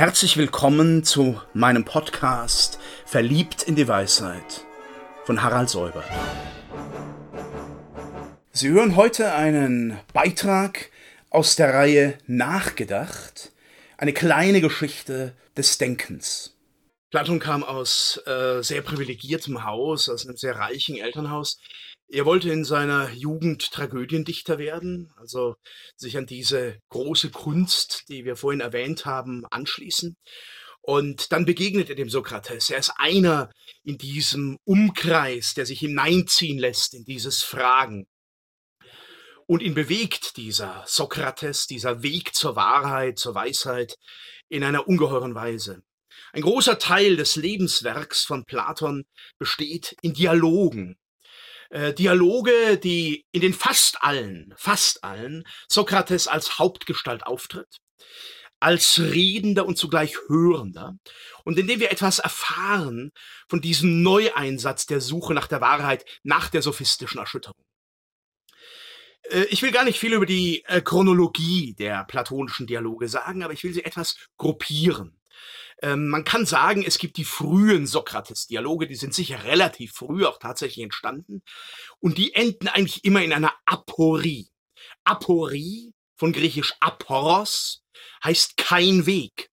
Herzlich willkommen zu meinem Podcast Verliebt in die Weisheit von Harald Säuber. Sie hören heute einen Beitrag aus der Reihe Nachgedacht, eine kleine Geschichte des Denkens. Platon kam aus äh, sehr privilegiertem Haus, aus einem sehr reichen Elternhaus. Er wollte in seiner Jugend Tragödiendichter werden, also sich an diese große Kunst, die wir vorhin erwähnt haben, anschließen. Und dann begegnet er dem Sokrates. Er ist einer in diesem Umkreis, der sich hineinziehen lässt in dieses Fragen. Und ihn bewegt dieser Sokrates, dieser Weg zur Wahrheit, zur Weisheit in einer ungeheuren Weise. Ein großer Teil des Lebenswerks von Platon besteht in Dialogen. Äh, Dialoge, die in den fast allen, fast allen Sokrates als Hauptgestalt auftritt, als Redender und zugleich Hörender, und indem wir etwas erfahren von diesem Neueinsatz der Suche nach der Wahrheit, nach der sophistischen Erschütterung. Äh, ich will gar nicht viel über die äh, Chronologie der platonischen Dialoge sagen, aber ich will sie etwas gruppieren. Ähm, man kann sagen, es gibt die frühen Sokrates-Dialoge, die sind sicher relativ früh auch tatsächlich entstanden. Und die enden eigentlich immer in einer Aporie. Aporie, von griechisch aporos, heißt kein Weg.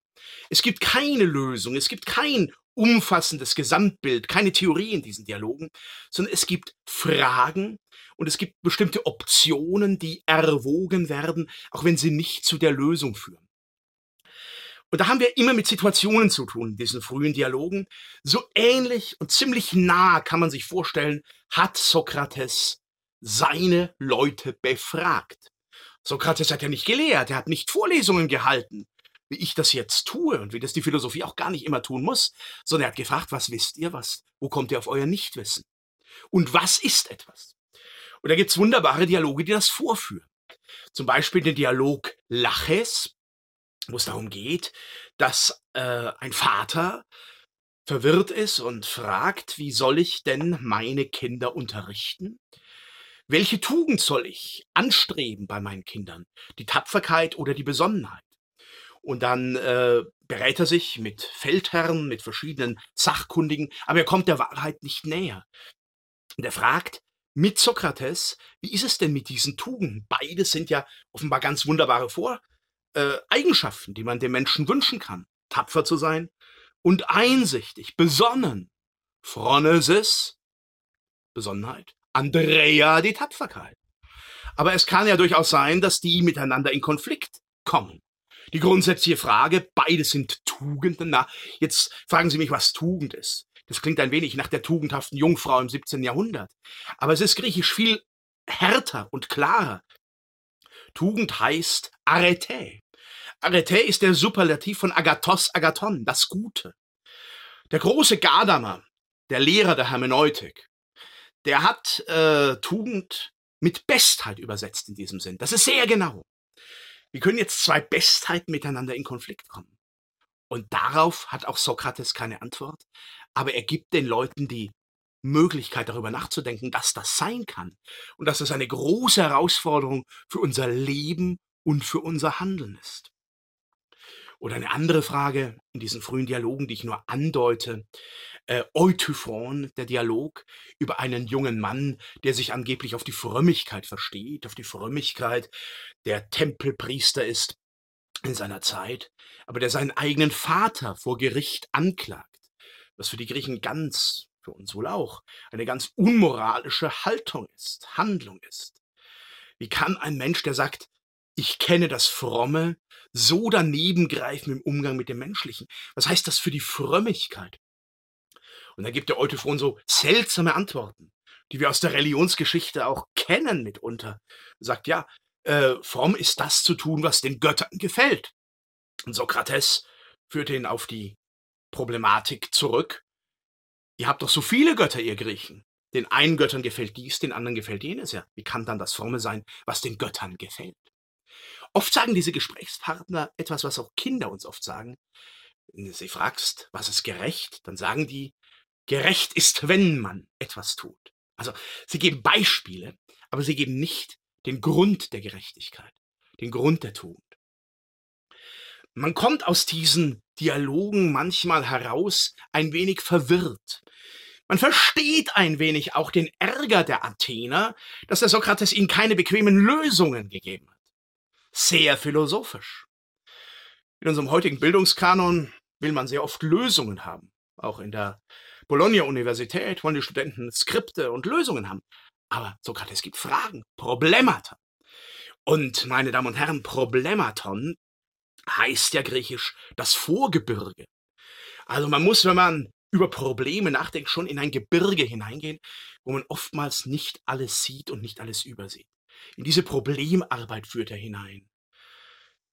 Es gibt keine Lösung, es gibt kein umfassendes Gesamtbild, keine Theorie in diesen Dialogen, sondern es gibt Fragen und es gibt bestimmte Optionen, die erwogen werden, auch wenn sie nicht zu der Lösung führen. Und da haben wir immer mit Situationen zu tun, diesen frühen Dialogen. So ähnlich und ziemlich nah kann man sich vorstellen, hat Sokrates seine Leute befragt. Sokrates hat ja nicht gelehrt, er hat nicht Vorlesungen gehalten, wie ich das jetzt tue und wie das die Philosophie auch gar nicht immer tun muss, sondern er hat gefragt, was wisst ihr, was, wo kommt ihr auf euer Nichtwissen? Und was ist etwas? Und da gibt's wunderbare Dialoge, die das vorführen. Zum Beispiel den Dialog Laches, wo es darum geht, dass äh, ein Vater verwirrt ist und fragt, wie soll ich denn meine Kinder unterrichten? Welche Tugend soll ich anstreben bei meinen Kindern? Die Tapferkeit oder die Besonnenheit? Und dann äh, berät er sich mit Feldherren, mit verschiedenen Sachkundigen, aber er kommt der Wahrheit nicht näher. Und er fragt mit Sokrates, wie ist es denn mit diesen Tugenden? Beide sind ja offenbar ganz wunderbare Vor äh, Eigenschaften, die man dem Menschen wünschen kann. Tapfer zu sein und einsichtig, besonnen. Phronesis, Besonnenheit. Andrea, die Tapferkeit. Aber es kann ja durchaus sein, dass die miteinander in Konflikt kommen. Die grundsätzliche Frage, beide sind Tugenden. Na, jetzt fragen Sie mich, was Tugend ist. Das klingt ein wenig nach der tugendhaften Jungfrau im 17. Jahrhundert. Aber es ist griechisch viel härter und klarer. Tugend heißt Arete. Arete ist der Superlativ von Agathos Agathon, das Gute. Der große Gadamer, der Lehrer der Hermeneutik, der hat äh, Tugend mit Bestheit übersetzt in diesem Sinn. Das ist sehr genau. Wie können jetzt zwei Bestheiten miteinander in Konflikt kommen? Und darauf hat auch Sokrates keine Antwort, aber er gibt den Leuten die Möglichkeit darüber nachzudenken, dass das sein kann und dass das eine große Herausforderung für unser Leben und für unser Handeln ist. Oder eine andere Frage in diesen frühen Dialogen, die ich nur andeute. Äh, Eutyphron, der Dialog über einen jungen Mann, der sich angeblich auf die Frömmigkeit versteht, auf die Frömmigkeit, der Tempelpriester ist in seiner Zeit, aber der seinen eigenen Vater vor Gericht anklagt, was für die Griechen ganz, für uns wohl auch, eine ganz unmoralische Haltung ist, Handlung ist. Wie kann ein Mensch, der sagt, ich kenne das Fromme, so daneben greifen im Umgang mit dem Menschlichen. Was heißt das für die Frömmigkeit? Und da gibt der Eutyphron so seltsame Antworten, die wir aus der Religionsgeschichte auch kennen mitunter. Sagt, ja, äh, fromm ist das zu tun, was den Göttern gefällt. Und Sokrates führte ihn auf die Problematik zurück. Ihr habt doch so viele Götter, ihr Griechen. Den einen Göttern gefällt dies, den anderen gefällt jenes. Ja, wie kann dann das Fromme sein, was den Göttern gefällt? Oft sagen diese Gesprächspartner etwas, was auch Kinder uns oft sagen. Wenn du sie fragst, was ist gerecht, dann sagen die, gerecht ist, wenn man etwas tut. Also sie geben Beispiele, aber sie geben nicht den Grund der Gerechtigkeit, den Grund der Tugend. Man kommt aus diesen Dialogen manchmal heraus ein wenig verwirrt. Man versteht ein wenig auch den Ärger der Athener, dass der Sokrates ihnen keine bequemen Lösungen gegeben hat. Sehr philosophisch. In unserem heutigen Bildungskanon will man sehr oft Lösungen haben. Auch in der Bologna-Universität wollen die Studenten Skripte und Lösungen haben. Aber Sokrates gibt Fragen, Problemata. Und, meine Damen und Herren, Problematon heißt ja griechisch das Vorgebirge. Also man muss, wenn man über Probleme nachdenkt, schon in ein Gebirge hineingehen, wo man oftmals nicht alles sieht und nicht alles übersieht. In diese Problemarbeit führt er hinein.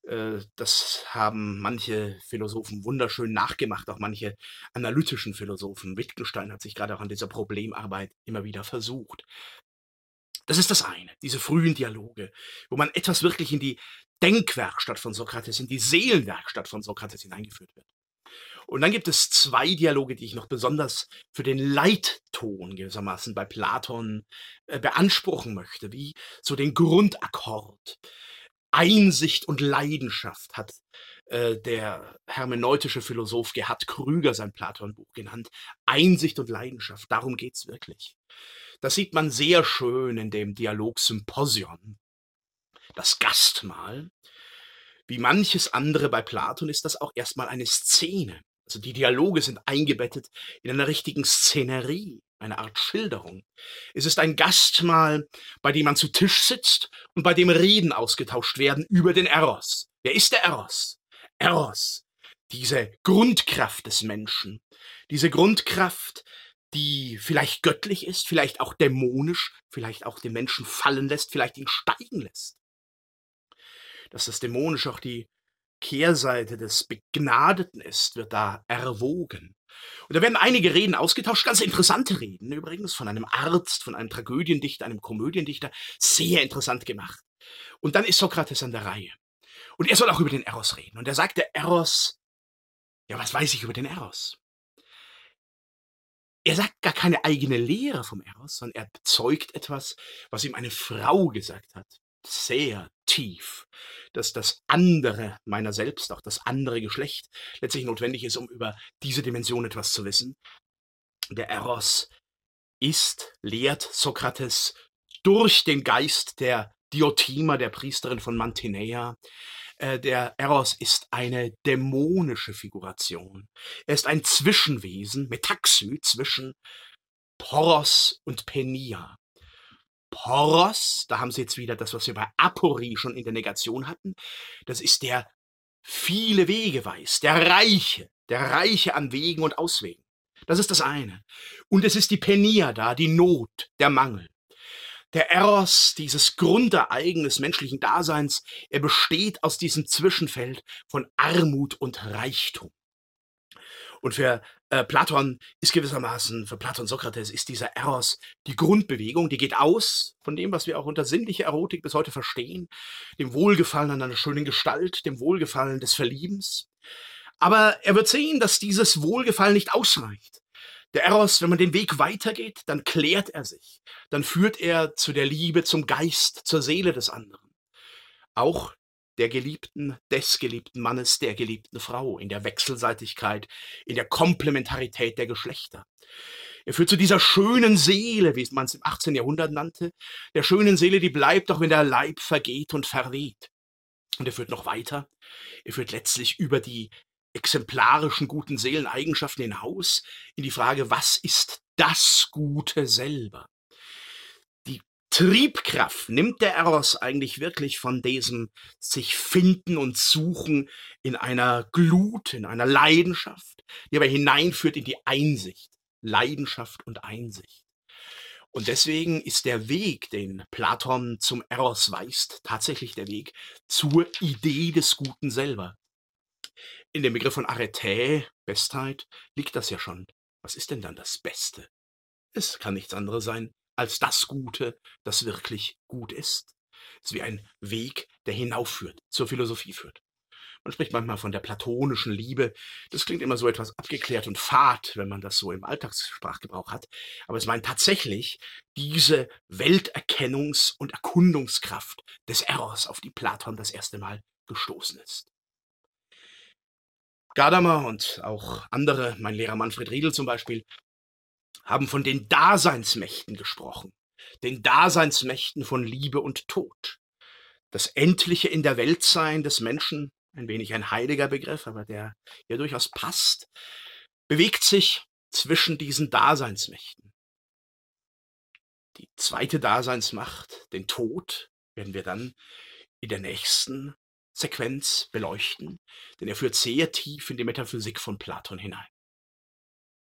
Äh, das haben manche Philosophen wunderschön nachgemacht, auch manche analytischen Philosophen. Wittgenstein hat sich gerade auch an dieser Problemarbeit immer wieder versucht. Das ist das eine, diese frühen Dialoge, wo man etwas wirklich in die Denkwerkstatt von Sokrates, in die Seelenwerkstatt von Sokrates hineingeführt wird. Und dann gibt es zwei Dialoge, die ich noch besonders für den Leitton gewissermaßen bei Platon äh, beanspruchen möchte, wie so den Grundakkord. Einsicht und Leidenschaft hat äh, der hermeneutische Philosoph Gerhard Krüger sein Platon-Buch genannt. Einsicht und Leidenschaft, darum geht's wirklich. Das sieht man sehr schön in dem Dialog Symposion. Das Gastmahl. Wie manches andere bei Platon ist das auch erstmal eine Szene. Also die Dialoge sind eingebettet in einer richtigen Szenerie, eine Art Schilderung. Es ist ein Gastmahl, bei dem man zu Tisch sitzt und bei dem Reden ausgetauscht werden über den Eros. Wer ist der Eros? Eros, diese Grundkraft des Menschen, diese Grundkraft, die vielleicht göttlich ist, vielleicht auch dämonisch, vielleicht auch den Menschen fallen lässt, vielleicht ihn steigen lässt. Dass das Dämonische auch die Kehrseite des Begnadeten ist, wird da erwogen. Und da werden einige Reden ausgetauscht, ganz interessante Reden übrigens, von einem Arzt, von einem Tragödiendichter, einem Komödiendichter, sehr interessant gemacht. Und dann ist Sokrates an der Reihe. Und er soll auch über den Eros reden. Und er sagt, der Eros, ja, was weiß ich über den Eros? Er sagt gar keine eigene Lehre vom Eros, sondern er bezeugt etwas, was ihm eine Frau gesagt hat sehr tief, dass das andere meiner selbst, auch das andere Geschlecht, letztlich notwendig ist, um über diese Dimension etwas zu wissen. Der Eros ist, lehrt Sokrates, durch den Geist der Diotima, der Priesterin von Mantinea. Äh, der Eros ist eine dämonische Figuration. Er ist ein Zwischenwesen, Metaxy, zwischen Poros und Penia. Poros, da haben sie jetzt wieder das, was wir bei Aporie schon in der Negation hatten, das ist der viele Wege weiß, der Reiche, der Reiche an Wegen und Auswegen. Das ist das eine. Und es ist die Penia da, die Not, der Mangel. Der Eros, dieses Grundereignis menschlichen Daseins, er besteht aus diesem Zwischenfeld von Armut und Reichtum. Und für äh, Platon ist gewissermaßen, für Platon Sokrates ist dieser Eros die Grundbewegung, die geht aus von dem, was wir auch unter sinnlicher Erotik bis heute verstehen, dem Wohlgefallen an einer schönen Gestalt, dem Wohlgefallen des Verliebens. Aber er wird sehen, dass dieses Wohlgefallen nicht ausreicht. Der Eros, wenn man den Weg weitergeht, dann klärt er sich. Dann führt er zu der Liebe, zum Geist, zur Seele des anderen. Auch der Geliebten, des geliebten Mannes, der geliebten Frau, in der Wechselseitigkeit, in der Komplementarität der Geschlechter. Er führt zu dieser schönen Seele, wie man es im 18. Jahrhundert nannte, der schönen Seele, die bleibt, auch wenn der Leib vergeht und verweht. Und er führt noch weiter. Er führt letztlich über die exemplarischen guten Seeleneigenschaften hinaus in die Frage, was ist das Gute selber? Triebkraft nimmt der Eros eigentlich wirklich von diesem sich finden und suchen in einer Glut, in einer Leidenschaft, die aber hineinführt in die Einsicht. Leidenschaft und Einsicht. Und deswegen ist der Weg, den Platon zum Eros weist, tatsächlich der Weg zur Idee des Guten selber. In dem Begriff von Arete, Bestheit, liegt das ja schon. Was ist denn dann das Beste? Es kann nichts anderes sein als das Gute, das wirklich gut ist. Es ist wie ein Weg, der hinaufführt, zur Philosophie führt. Man spricht manchmal von der platonischen Liebe. Das klingt immer so etwas abgeklärt und fad, wenn man das so im Alltagssprachgebrauch hat. Aber es meint tatsächlich diese Welterkennungs- und Erkundungskraft des Eros, auf die Platon das erste Mal gestoßen ist. Gadamer und auch andere, mein Lehrer Manfred Riedel zum Beispiel, haben von den Daseinsmächten gesprochen, den Daseinsmächten von Liebe und Tod. Das endliche in der Weltsein des Menschen, ein wenig ein heiliger Begriff, aber der hier durchaus passt, bewegt sich zwischen diesen Daseinsmächten. Die zweite Daseinsmacht, den Tod, werden wir dann in der nächsten Sequenz beleuchten, denn er führt sehr tief in die Metaphysik von Platon hinein.